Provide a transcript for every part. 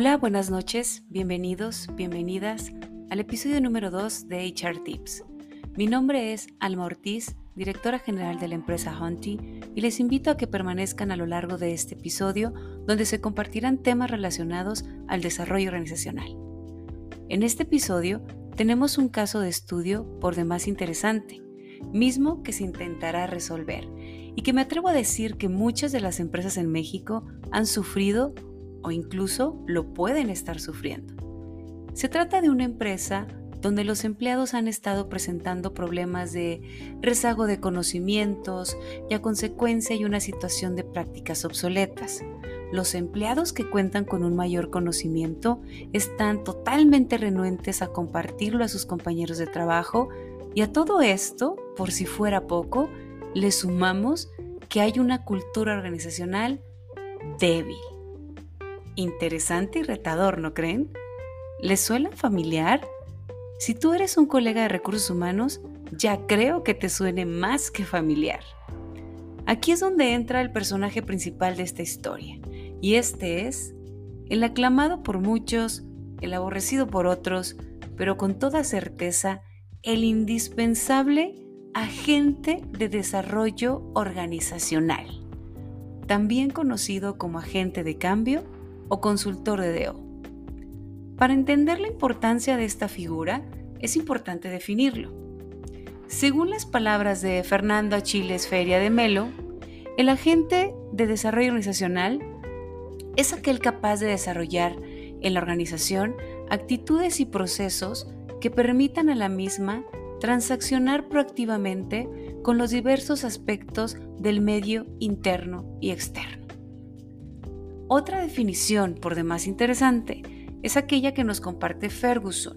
Hola, buenas noches, bienvenidos, bienvenidas al episodio número 2 de HR Tips. Mi nombre es Alma Ortiz, directora general de la empresa Hunty, y les invito a que permanezcan a lo largo de este episodio donde se compartirán temas relacionados al desarrollo organizacional. En este episodio tenemos un caso de estudio por demás interesante, mismo que se intentará resolver y que me atrevo a decir que muchas de las empresas en México han sufrido o incluso lo pueden estar sufriendo. Se trata de una empresa donde los empleados han estado presentando problemas de rezago de conocimientos y a consecuencia hay una situación de prácticas obsoletas. Los empleados que cuentan con un mayor conocimiento están totalmente renuentes a compartirlo a sus compañeros de trabajo y a todo esto, por si fuera poco, le sumamos que hay una cultura organizacional débil. Interesante y retador, ¿no creen? ¿Les suena familiar? Si tú eres un colega de recursos humanos, ya creo que te suene más que familiar. Aquí es donde entra el personaje principal de esta historia, y este es el aclamado por muchos, el aborrecido por otros, pero con toda certeza el indispensable agente de desarrollo organizacional, también conocido como agente de cambio o consultor de DEO. Para entender la importancia de esta figura, es importante definirlo. Según las palabras de Fernando Achiles Feria de Melo, el agente de desarrollo organizacional es aquel capaz de desarrollar en la organización actitudes y procesos que permitan a la misma transaccionar proactivamente con los diversos aspectos del medio interno y externo. Otra definición, por demás interesante, es aquella que nos comparte Ferguson.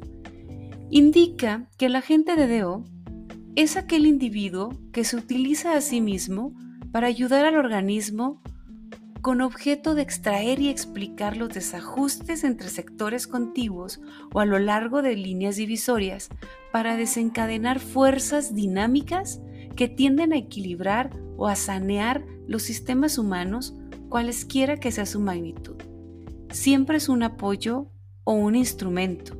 Indica que el agente de DO es aquel individuo que se utiliza a sí mismo para ayudar al organismo con objeto de extraer y explicar los desajustes entre sectores contiguos o a lo largo de líneas divisorias para desencadenar fuerzas dinámicas que tienden a equilibrar o a sanear los sistemas humanos cualesquiera que sea su magnitud. Siempre es un apoyo o un instrumento.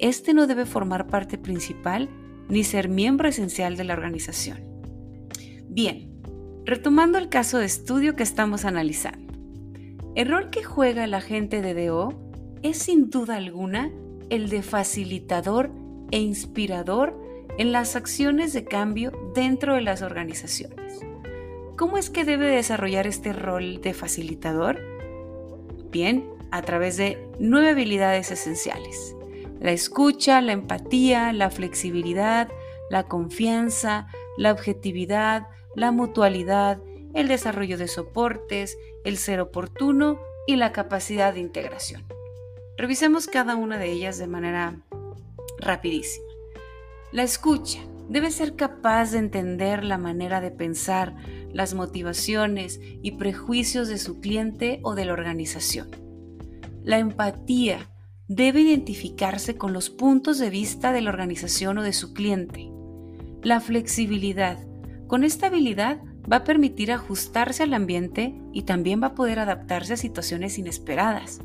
Este no debe formar parte principal ni ser miembro esencial de la organización. Bien, retomando el caso de estudio que estamos analizando. El rol que juega el agente de DO es sin duda alguna el de facilitador e inspirador en las acciones de cambio dentro de las organizaciones. ¿Cómo es que debe desarrollar este rol de facilitador? Bien, a través de nueve habilidades esenciales. La escucha, la empatía, la flexibilidad, la confianza, la objetividad, la mutualidad, el desarrollo de soportes, el ser oportuno y la capacidad de integración. Revisemos cada una de ellas de manera rapidísima. La escucha debe ser capaz de entender la manera de pensar, las motivaciones y prejuicios de su cliente o de la organización. La empatía debe identificarse con los puntos de vista de la organización o de su cliente. La flexibilidad. Con esta habilidad va a permitir ajustarse al ambiente y también va a poder adaptarse a situaciones inesperadas.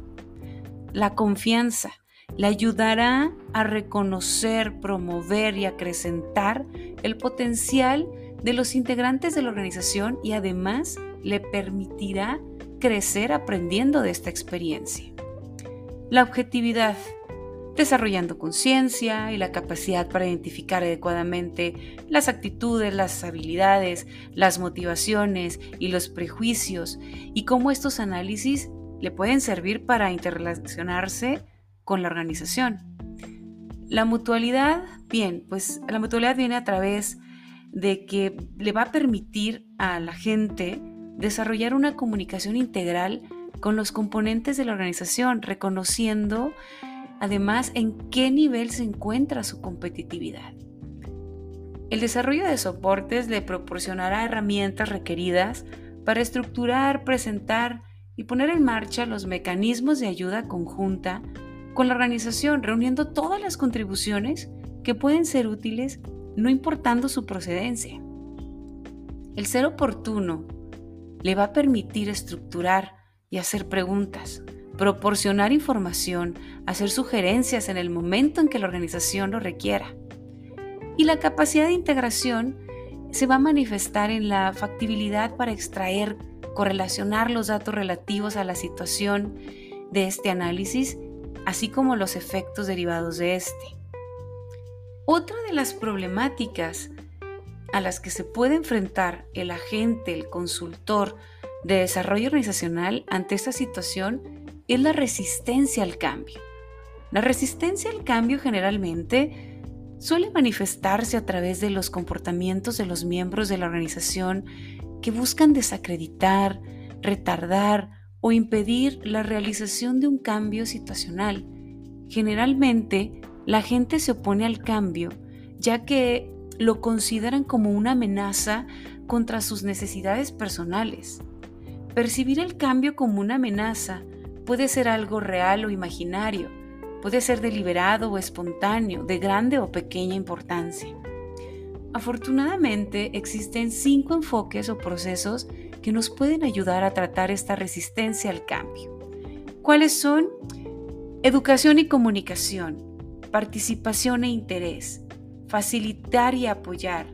La confianza le ayudará a reconocer, promover y acrecentar el potencial de los integrantes de la organización y además le permitirá crecer aprendiendo de esta experiencia. La objetividad, desarrollando conciencia y la capacidad para identificar adecuadamente las actitudes, las habilidades, las motivaciones y los prejuicios y cómo estos análisis le pueden servir para interrelacionarse con la organización. La mutualidad, bien, pues la mutualidad viene a través de que le va a permitir a la gente desarrollar una comunicación integral con los componentes de la organización, reconociendo además en qué nivel se encuentra su competitividad. El desarrollo de soportes le proporcionará herramientas requeridas para estructurar, presentar y poner en marcha los mecanismos de ayuda conjunta con la organización, reuniendo todas las contribuciones que pueden ser útiles no importando su procedencia. El ser oportuno le va a permitir estructurar y hacer preguntas, proporcionar información, hacer sugerencias en el momento en que la organización lo requiera. Y la capacidad de integración se va a manifestar en la factibilidad para extraer, correlacionar los datos relativos a la situación de este análisis, así como los efectos derivados de este. Otra de las problemáticas a las que se puede enfrentar el agente, el consultor de desarrollo organizacional ante esta situación es la resistencia al cambio. La resistencia al cambio generalmente suele manifestarse a través de los comportamientos de los miembros de la organización que buscan desacreditar, retardar o impedir la realización de un cambio situacional. Generalmente, la gente se opone al cambio ya que lo consideran como una amenaza contra sus necesidades personales. Percibir el cambio como una amenaza puede ser algo real o imaginario, puede ser deliberado o espontáneo, de grande o pequeña importancia. Afortunadamente existen cinco enfoques o procesos que nos pueden ayudar a tratar esta resistencia al cambio. ¿Cuáles son? Educación y comunicación, participación e interés, facilitar y apoyar,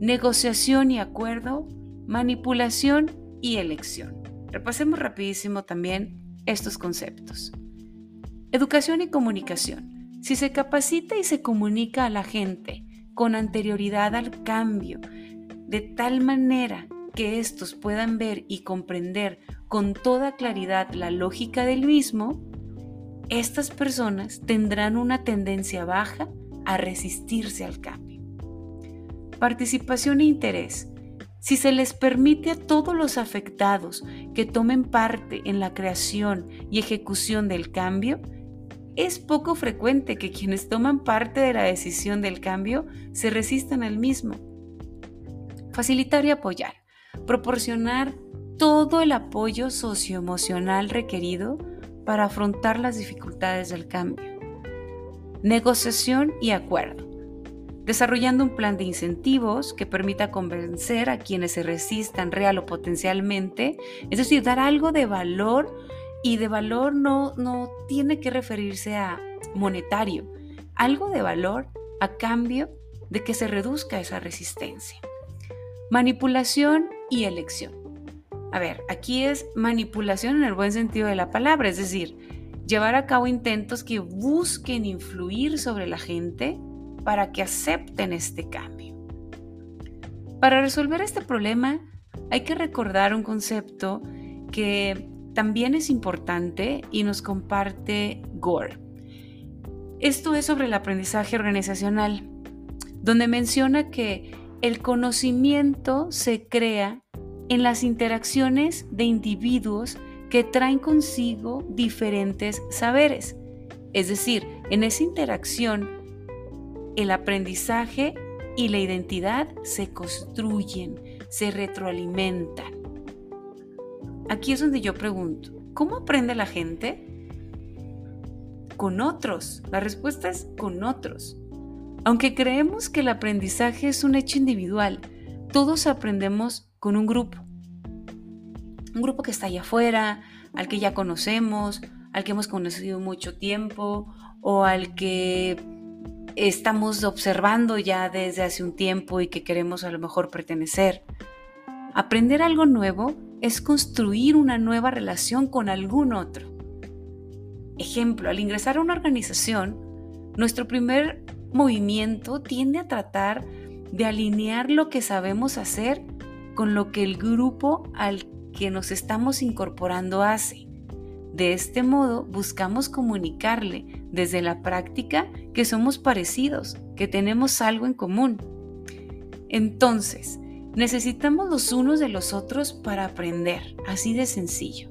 negociación y acuerdo, manipulación y elección. Repasemos rapidísimo también estos conceptos. Educación y comunicación. Si se capacita y se comunica a la gente con anterioridad al cambio, de tal manera que estos puedan ver y comprender con toda claridad la lógica del mismo, estas personas tendrán una tendencia baja a resistirse al cambio. Participación e interés. Si se les permite a todos los afectados que tomen parte en la creación y ejecución del cambio, es poco frecuente que quienes toman parte de la decisión del cambio se resistan al mismo. Facilitar y apoyar. Proporcionar todo el apoyo socioemocional requerido para afrontar las dificultades del cambio negociación y acuerdo, desarrollando un plan de incentivos que permita convencer a quienes se resistan real o potencialmente, es decir, dar algo de valor y de valor no, no tiene que referirse a monetario, algo de valor a cambio de que se reduzca esa resistencia. Manipulación y elección. A ver, aquí es manipulación en el buen sentido de la palabra, es decir, llevar a cabo intentos que busquen influir sobre la gente para que acepten este cambio. Para resolver este problema hay que recordar un concepto que también es importante y nos comparte Gore. Esto es sobre el aprendizaje organizacional, donde menciona que el conocimiento se crea en las interacciones de individuos que traen consigo diferentes saberes. Es decir, en esa interacción, el aprendizaje y la identidad se construyen, se retroalimentan. Aquí es donde yo pregunto, ¿cómo aprende la gente? Con otros. La respuesta es con otros. Aunque creemos que el aprendizaje es un hecho individual, todos aprendemos con un grupo un grupo que está allá afuera, al que ya conocemos, al que hemos conocido mucho tiempo o al que estamos observando ya desde hace un tiempo y que queremos a lo mejor pertenecer. Aprender algo nuevo es construir una nueva relación con algún otro. Ejemplo, al ingresar a una organización, nuestro primer movimiento tiende a tratar de alinear lo que sabemos hacer con lo que el grupo al que nos estamos incorporando hace. De este modo buscamos comunicarle desde la práctica que somos parecidos, que tenemos algo en común. Entonces, necesitamos los unos de los otros para aprender, así de sencillo.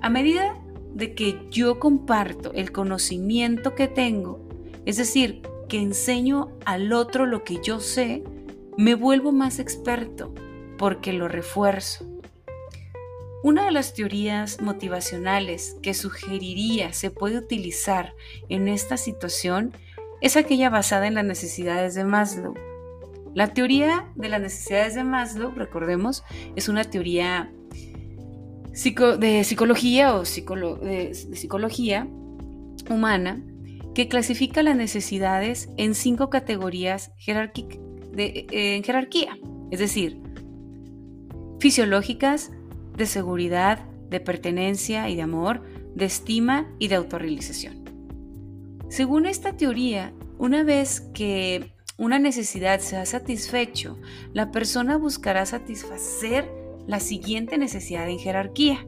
A medida de que yo comparto el conocimiento que tengo, es decir, que enseño al otro lo que yo sé, me vuelvo más experto porque lo refuerzo. Una de las teorías motivacionales que sugeriría se puede utilizar en esta situación es aquella basada en las necesidades de Maslow. La teoría de las necesidades de Maslow, recordemos, es una teoría de psicología o de, psicología humana que clasifica las necesidades en cinco categorías de, en jerarquía, es decir, fisiológicas, de seguridad, de pertenencia y de amor, de estima y de autorrealización. Según esta teoría, una vez que una necesidad se ha satisfecho, la persona buscará satisfacer la siguiente necesidad en jerarquía.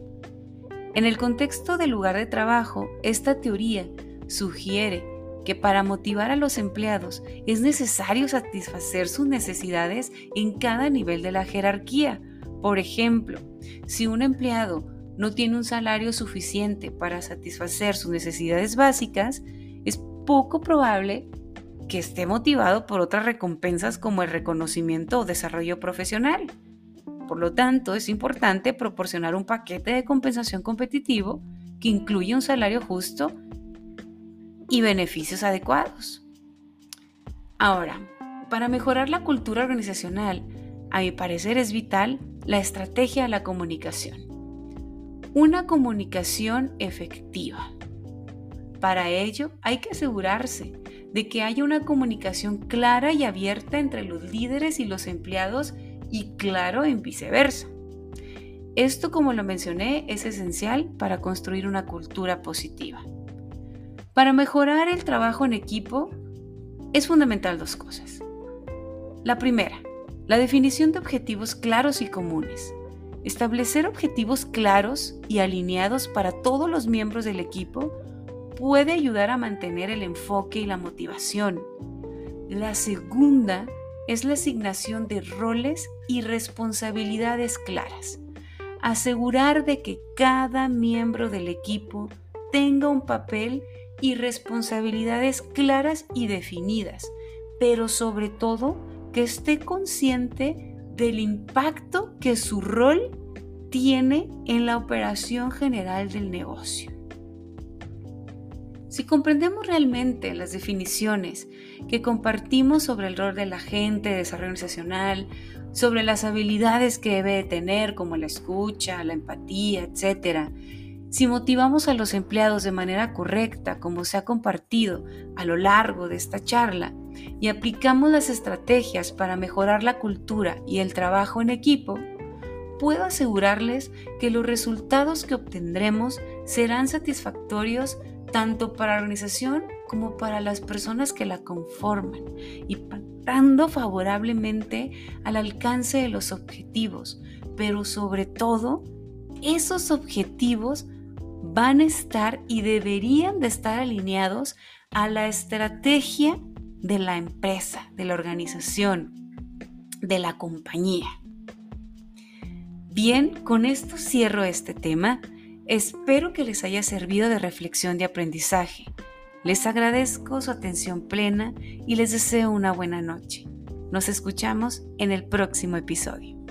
En el contexto del lugar de trabajo, esta teoría sugiere que para motivar a los empleados es necesario satisfacer sus necesidades en cada nivel de la jerarquía. Por ejemplo, si un empleado no tiene un salario suficiente para satisfacer sus necesidades básicas, es poco probable que esté motivado por otras recompensas como el reconocimiento o desarrollo profesional. Por lo tanto, es importante proporcionar un paquete de compensación competitivo que incluye un salario justo y beneficios adecuados. Ahora, para mejorar la cultura organizacional, a mi parecer es vital la estrategia de la comunicación. Una comunicación efectiva. Para ello hay que asegurarse de que haya una comunicación clara y abierta entre los líderes y los empleados y claro en viceversa. Esto, como lo mencioné, es esencial para construir una cultura positiva. Para mejorar el trabajo en equipo es fundamental dos cosas. La primera, la definición de objetivos claros y comunes. Establecer objetivos claros y alineados para todos los miembros del equipo puede ayudar a mantener el enfoque y la motivación. La segunda es la asignación de roles y responsabilidades claras. Asegurar de que cada miembro del equipo tenga un papel y responsabilidades claras y definidas, pero sobre todo que esté consciente del impacto que su rol tiene en la operación general del negocio. Si comprendemos realmente las definiciones que compartimos sobre el rol de la gente de desarrollo organizacional, sobre las habilidades que debe tener como la escucha, la empatía, etc., si motivamos a los empleados de manera correcta, como se ha compartido a lo largo de esta charla, y aplicamos las estrategias para mejorar la cultura y el trabajo en equipo, puedo asegurarles que los resultados que obtendremos serán satisfactorios tanto para la organización como para las personas que la conforman, impactando favorablemente al alcance de los objetivos, pero sobre todo, esos objetivos van a estar y deberían de estar alineados a la estrategia de la empresa, de la organización, de la compañía. Bien, con esto cierro este tema Espero que les haya servido de reflexión de aprendizaje. Les agradezco su atención plena y les deseo una buena noche. Nos escuchamos en el próximo episodio.